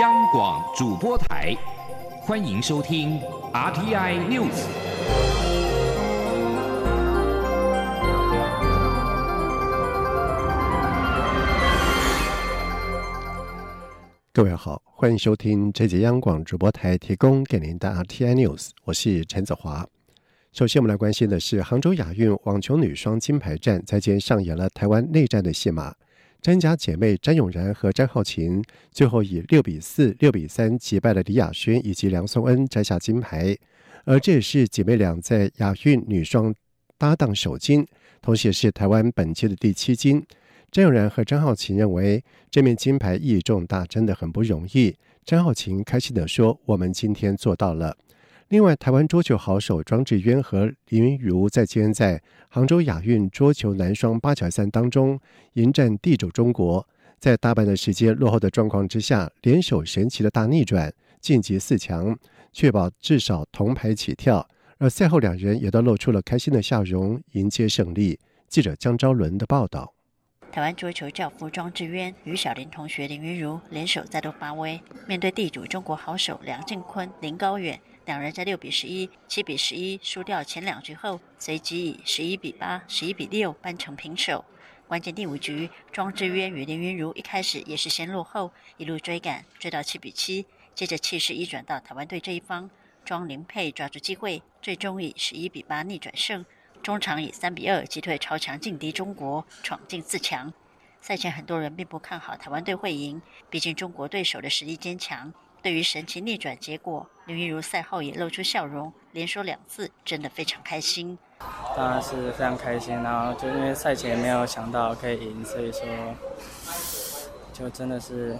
央广主播台，欢迎收听 RTI News。各位好，欢迎收听这节央广主播台提供给您的 RTI News，我是陈子华。首先，我们来关心的是杭州亚运网球女双金牌战，在今天上演了台湾内战的戏码。詹家姐妹詹永然和詹浩琴最后以六比四、六比三击败了李雅轩以及梁颂恩，摘下金牌。而这也是姐妹俩在亚运女双搭档首金，同时也是台湾本届的第七金。詹永然和詹浩琴认为这面金牌意义重大，真的很不容易。詹浩琴开心地说：“我们今天做到了。”另外，台湾桌球好手庄智渊和林云如在今天在杭州亚运桌球男双八强赛当中迎战地主中国，在大半的时间落后的状况之下，联手神奇的大逆转，晋级四强，确保至少铜牌起跳。而赛后两人也都露出了开心的笑容，迎接胜利。记者江昭伦的报道：台湾桌球教父庄智渊与小林同学林云如联手再度发威，面对地主中国好手梁靖昆、林高远。两人在六比十一、七比十一输掉前两局后，随即以十一比八、十一比六扳成平手。关键第五局，庄智渊与林云如一开始也是先落后，一路追赶，追到七比七，接着气势一转到台湾队这一方，庄林佩抓住机会，最终以十一比八逆转胜，中场以三比二击退超强劲敌中国，闯进四强。赛前很多人并不看好台湾队会赢，毕竟中国对手的实力坚强。对于神奇逆转结果，刘玉如赛后也露出笑容，连说两次，真的非常开心。当然是非常开心，然后就因为赛前没有想到可以赢，所以说就真的是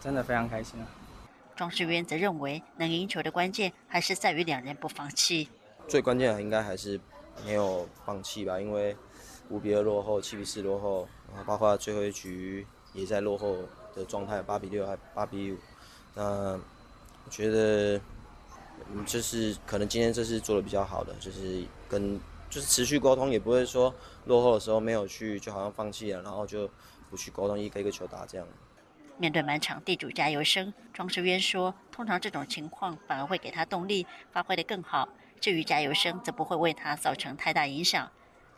真的非常开心啊。庄世渊则认为，能赢球的关键还是在于两人不放弃。最关键的应该还是没有放弃吧，因为五比二落后，七比四落后，然后包括最后一局也在落后的状态，八比六还八比五。那我觉得，嗯，就是可能今天这是做的比较好的，就是跟就是持续沟通，也不会说落后的时候没有去，就好像放弃了，然后就不去沟通，一个一个球打这样。面对满场地主加油声，庄世渊说：“通常这种情况反而会给他动力，发挥的更好。至于加油声，则不会为他造成太大影响。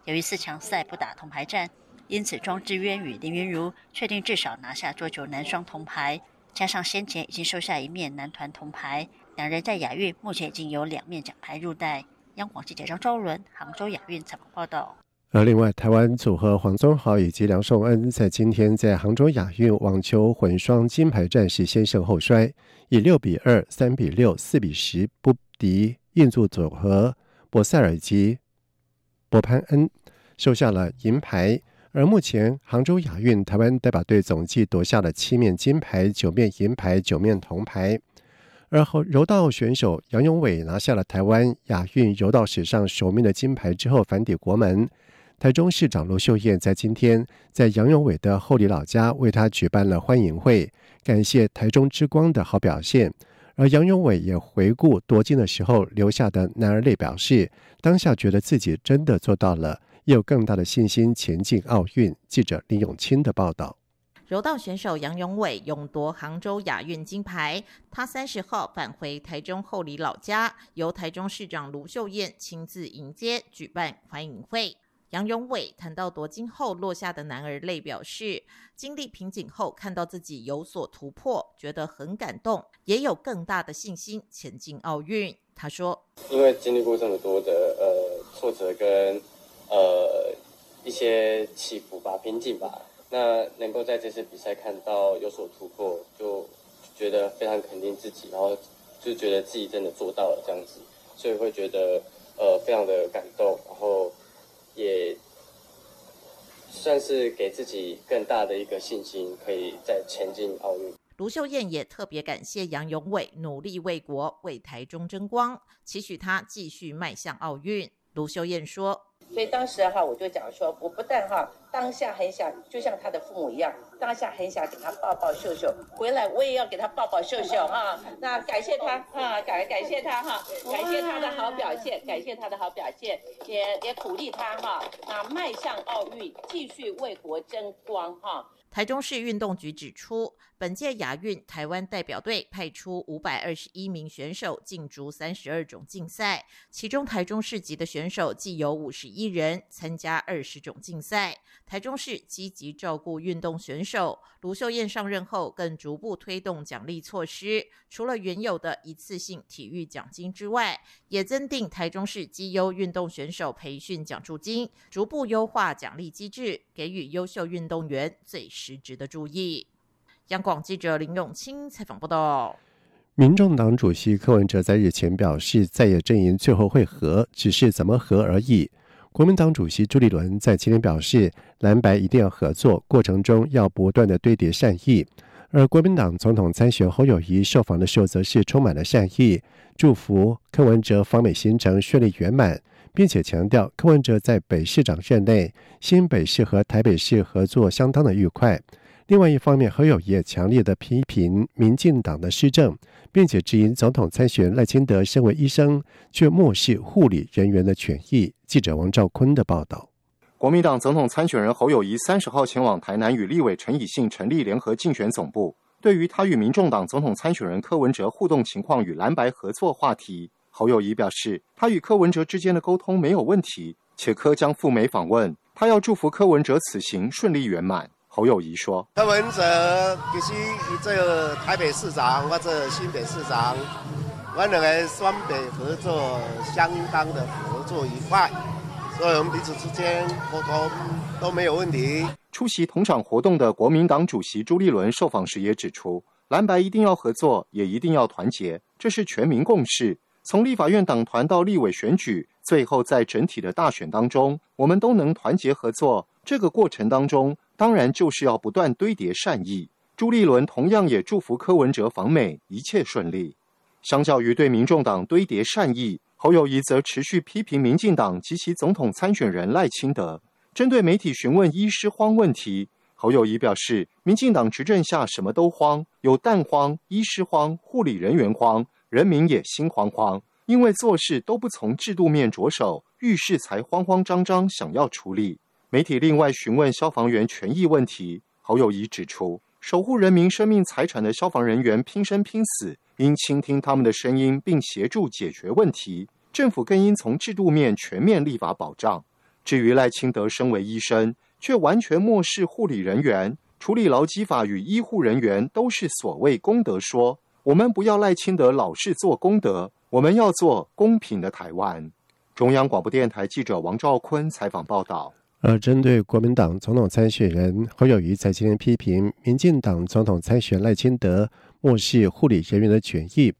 由于四强赛不打铜牌战，因此庄智渊与林云如确定至少拿下桌球男双铜牌。”加上先前已经收下一面男团铜牌，两人在亚运目前已经有两面奖牌入袋。央广记者张昭伦杭州亚运采访报道。而另外，台湾组合黄宗豪以及梁颂恩在今天在杭州亚运网球混双金牌战是先胜后衰，以六比二、三比六、四比十不敌印度组合博塞尔及博潘恩，收下了银牌。而目前杭州亚运，台湾代表队总计夺下了七面金牌、九面银牌、九面铜牌。而后柔道选手杨永伟拿下了台湾亚运柔道史上首面的金牌之后返抵国门。台中市长卢秀燕在今天在杨永伟的后里老家为他举办了欢迎会，感谢台中之光的好表现。而杨永伟也回顾夺金的时候留下的男儿泪，表示当下觉得自己真的做到了。有更大的信心前进奥运。记者林永清的报道：柔道选手杨永伟勇夺杭州亚运金牌。他三十号返回台中后里老家，由台中市长卢秀燕亲自迎接，举办欢迎会。杨永伟谈到夺金后落下的男儿泪，表示经历瓶颈后看到自己有所突破，觉得很感动，也有更大的信心前进奥运。他说：“因为经历过这么多的呃挫折跟。”呃，一些起伏吧，瓶颈吧。那能够在这次比赛看到有所突破，就觉得非常肯定自己，然后就觉得自己真的做到了这样子，所以会觉得呃非常的感动，然后也算是给自己更大的一个信心，可以再前进奥运。卢秀燕也特别感谢杨永伟努力为国为台中争光，期许他继续迈向奥运。卢秀燕说。所以当时哈，我就讲说，我不但哈当下很想，就像他的父母一样，当下很想给他抱抱秀秀，回来我也要给他抱抱秀秀哈。那感谢他啊，感感谢他哈，感谢他的好表现，感谢他的好表现，也也鼓励他哈，那迈向奥运，继续为国争光哈。台中市运动局指出，本届亚运台湾代表队派出五百二十一名选手竞逐三十二种竞赛，其中台中市籍的选手计有五十一人参加二十种竞赛。台中市积极照顾运动选手，卢秀燕上任后更逐步推动奖励措施，除了原有的一次性体育奖金之外，也增订台中市绩优运动选手培训奖助金，逐步优化奖励机制，给予优秀运动员最。实质的注意。央广记者林永清采访报道。民众党主席柯文哲在日前表示，在野阵营最后会合，只是怎么合而已。国民党主席朱立伦在今天表示，蓝白一定要合作，过程中要不断的堆叠善意。而国民党总统参选侯友谊受访的时候，则是充满了善意，祝福柯文哲访美行程顺利圆满。并且强调，柯文哲在北市长任内，新北市和台北市合作相当的愉快。另外一方面，何友也强烈的批评民进党的施政，并且质疑总统参选赖清德身为医生，却漠视护理人员的权益。记者王兆坤的报道。国民党总统参选人侯友谊三十号前往台南与立委陈以信成立联合竞选总部，对于他与民众党总统参选人柯文哲互动情况与蓝白合作话题。侯友谊表示，他与柯文哲之间的沟通没有问题，且柯将赴美访问，他要祝福柯文哲此行顺利圆满。侯友谊说：“柯文哲其实这个台北市长或者新北市长，我认为双北合作相当的合作愉快，所以我们彼此之间沟通都没有问题。”出席同场活动的国民党主席朱立伦受访时也指出，蓝白一定要合作，也一定要团结，这是全民共识。从立法院党团到立委选举，最后在整体的大选当中，我们都能团结合作。这个过程当中，当然就是要不断堆叠善意。朱立伦同样也祝福柯文哲访美一切顺利。相较于对民众党堆叠善意，侯友谊则持续批评民进党及其总统参选人赖清德。针对媒体询问医师荒问题，侯友谊表示，民进党执政下什么都荒，有蛋荒、医师荒、护理人员荒。人民也心慌慌，因为做事都不从制度面着手，遇事才慌慌张张想要处理。媒体另外询问消防员权益问题，侯友谊指出，守护人民生命财产的消防人员拼生拼死，应倾听他们的声音，并协助解决问题。政府更应从制度面全面立法保障。至于赖清德身为医生，却完全漠视护理人员，处理劳基法与医护人员都是所谓公德说。我们不要赖清德老是做功德，我们要做公平的台湾。中央广播电台记者王兆坤采访报道。而针对国民党总统参选人侯友谊在今天批评民进党总统参选赖清德漠视护理人员的权益，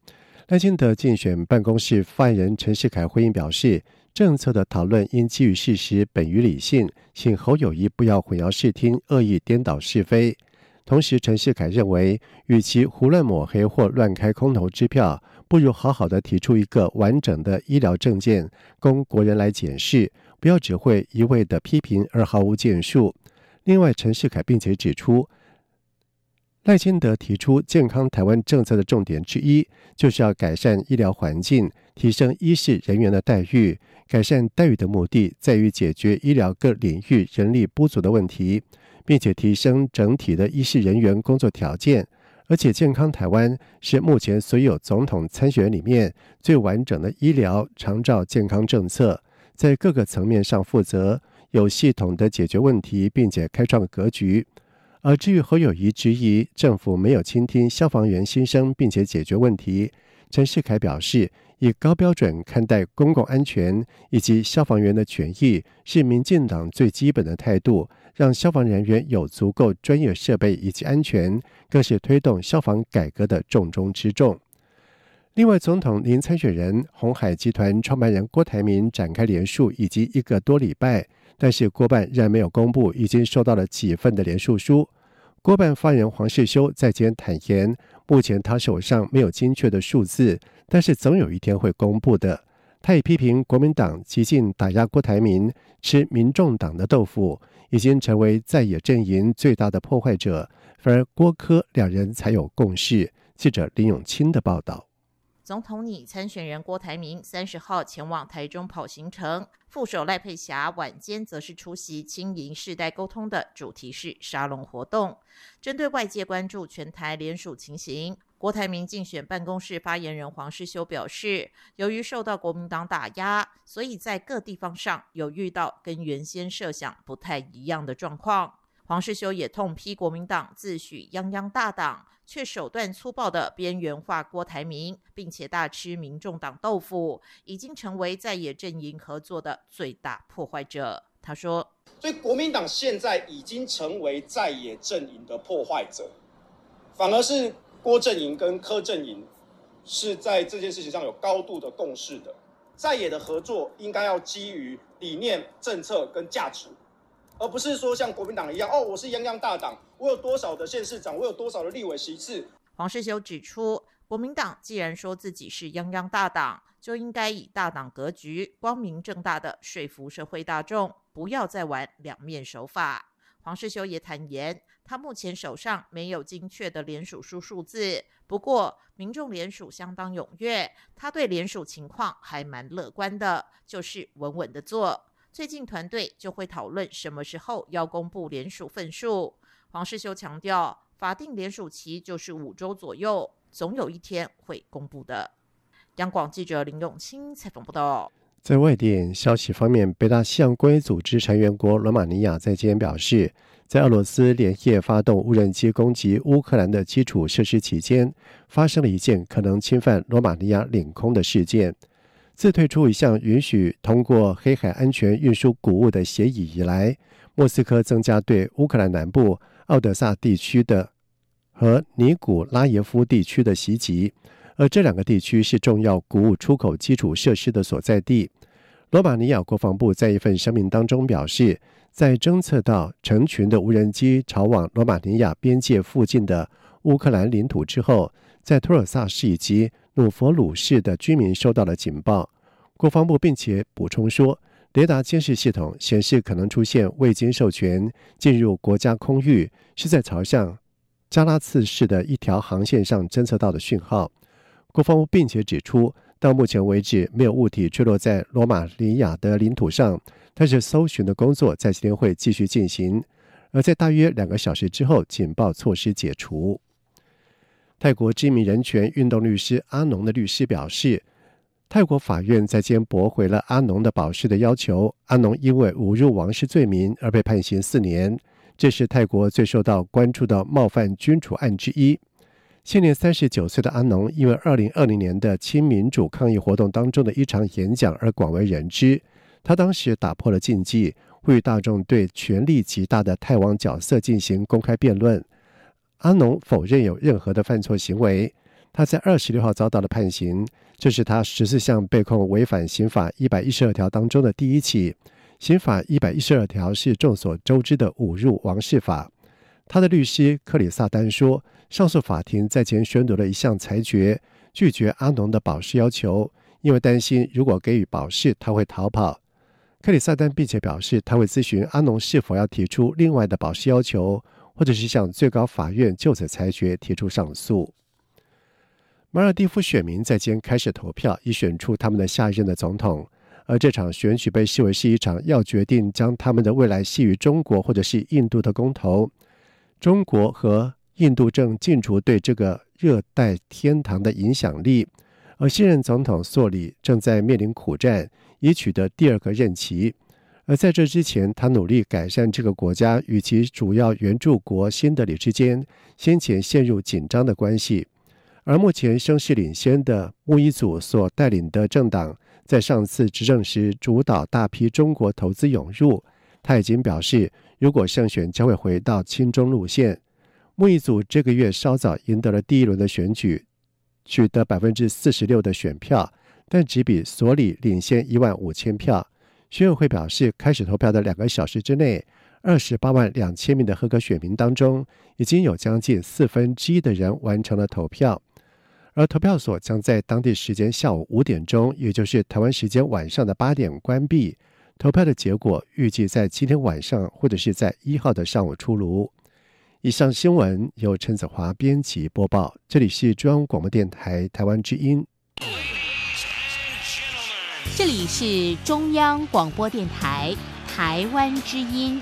赖清德竞选办公室发言人陈世凯回应表示，政策的讨论应基于事实，本于理性，请侯友谊不要混淆视听，恶意颠倒是非。同时，陈世凯认为，与其胡乱抹黑或乱开空头支票，不如好好的提出一个完整的医疗证件，供国人来检视，不要只会一味的批评而毫无建树。另外，陈世凯并且指出，赖清德提出健康台湾政策的重点之一，就是要改善医疗环境，提升医事人员的待遇。改善待遇的目的，在于解决医疗各领域人力不足的问题。并且提升整体的医事人员工作条件，而且健康台湾是目前所有总统参选里面最完整的医疗长照健康政策，在各个层面上负责有系统的解决问题，并且开创格局。而至于侯友谊质疑政府没有倾听消防员心声，并且解决问题，陈世凯表示，以高标准看待公共安全以及消防员的权益，是民进党最基本的态度。让消防人员有足够专业设备以及安全，更是推动消防改革的重中之重。另外，总统您参选人红海集团创办人郭台铭展开连署已经一个多礼拜，但是郭办仍然没有公布已经收到了几份的连署书。郭办发言人黄世修在前坦言，目前他手上没有精确的数字，但是总有一天会公布的。他也批评国民党极尽打压郭台铭，吃民众党的豆腐。已经成为在野阵营最大的破坏者，反而郭柯两人才有共识。记者林永清的报道。总统拟参选人郭台铭三十号前往台中跑行程，副手赖佩霞晚间则是出席青银世代沟通的主题式沙龙活动。针对外界关注全台联署情形，郭台铭竞选办公室发言人黄世修表示，由于受到国民党打压，所以在各地方上有遇到跟原先设想不太一样的状况。黄世修也痛批国民党自诩泱泱大党，却手段粗暴的边缘化郭台铭，并且大吃民众党豆腐，已经成为在野阵营合作的最大破坏者。他说：“所以国民党现在已经成为在野阵营的破坏者，反而是郭阵营跟柯阵营是在这件事情上有高度的共识的。在野的合作应该要基于理念、政策跟价值。”而不是说像国民党一样，哦，我是泱泱大党，我有多少的县市长，我有多少的立委席次。黄世修指出，国民党既然说自己是泱泱大党，就应该以大党格局，光明正大的说服社会大众，不要再玩两面手法。黄世修也坦言，他目前手上没有精确的联署数数字，不过民众联署相当踊跃，他对联署情况还蛮乐观的，就是稳稳的做。最近团队就会讨论什么时候要公布联署份数。黄世修强调，法定联署期就是五周左右，总有一天会公布的。央广记者林永清采访报道。在外电消息方面，北大西洋公约组织成员国罗马尼亚在今天表示，在俄罗斯连夜发动无人机攻击乌克兰的基础设施期间，发生了一件可能侵犯罗马尼亚领空的事件。自退出一项允许通过黑海安全运输谷物的协议以来，莫斯科增加对乌克兰南部奥德萨地区的和尼古拉耶夫地区的袭击，而这两个地区是重要谷物出口基础设施的所在地。罗马尼亚国防部在一份声明当中表示，在侦测到成群的无人机朝往罗马尼亚边界附近的乌克兰领土之后，在托尔萨市以及努佛鲁市的居民收到了警报，国防部并且补充说，雷达监视系统显示可能出现未经授权进入国家空域，是在朝向加拉茨市的一条航线上侦测到的讯号。国防部并且指出，到目前为止没有物体坠落在罗马尼亚的领土上，但是搜寻的工作在今天会继续进行。而在大约两个小时之后，警报措施解除。泰国知名人权运动律师阿农的律师表示，泰国法院在今驳回了阿农的保释的要求。阿农因为侮辱王室罪名而被判刑四年，这是泰国最受到关注的冒犯君主案之一。现年三十九岁的阿农，因为二零二零年的亲民主抗议活动当中的一场演讲而广为人知。他当时打破了禁忌，呼吁大众对权力极大的泰王角色进行公开辩论。阿农否认有任何的犯错行为。他在二十六号遭到了判刑，这是他十四项被控违反刑法一百一十二条当中的第一起。刑法一百一十二条是众所周知的侮辱王室法。他的律师克里萨丹说，上诉法庭在前宣读了一项裁决，拒绝阿农的保释要求，因为担心如果给予保释，他会逃跑。克里萨丹并且表示，他会咨询阿农是否要提出另外的保释要求。或者是向最高法院就此裁决提出上诉。马尔蒂夫选民在今天开始投票，以选出他们的下一任的总统。而这场选举被视为是一场要决定将他们的未来系于中国或者是印度的公投。中国和印度正进除对这个热带天堂的影响力，而现任总统索里正在面临苦战，以取得第二个任期。而在这之前，他努力改善这个国家与其主要援助国新德里之间先前陷入紧张的关系。而目前声势领先的穆伊祖所带领的政党，在上次执政时主导大批中国投资涌入。他已经表示，如果胜选，将会回到亲中路线。穆伊祖这个月稍早赢得了第一轮的选举，取得百分之四十六的选票，但只比索里领先一万五千票。选委会表示，开始投票的两个小时之内，二十八万两千名的合格选民当中，已经有将近四分之一的人完成了投票。而投票所将在当地时间下午五点钟，也就是台湾时间晚上的八点关闭。投票的结果预计在今天晚上或者是在一号的上午出炉。以上新闻由陈子华编辑播报，这里是中央广播电台台湾之音。这里是中央广播电台台湾之音。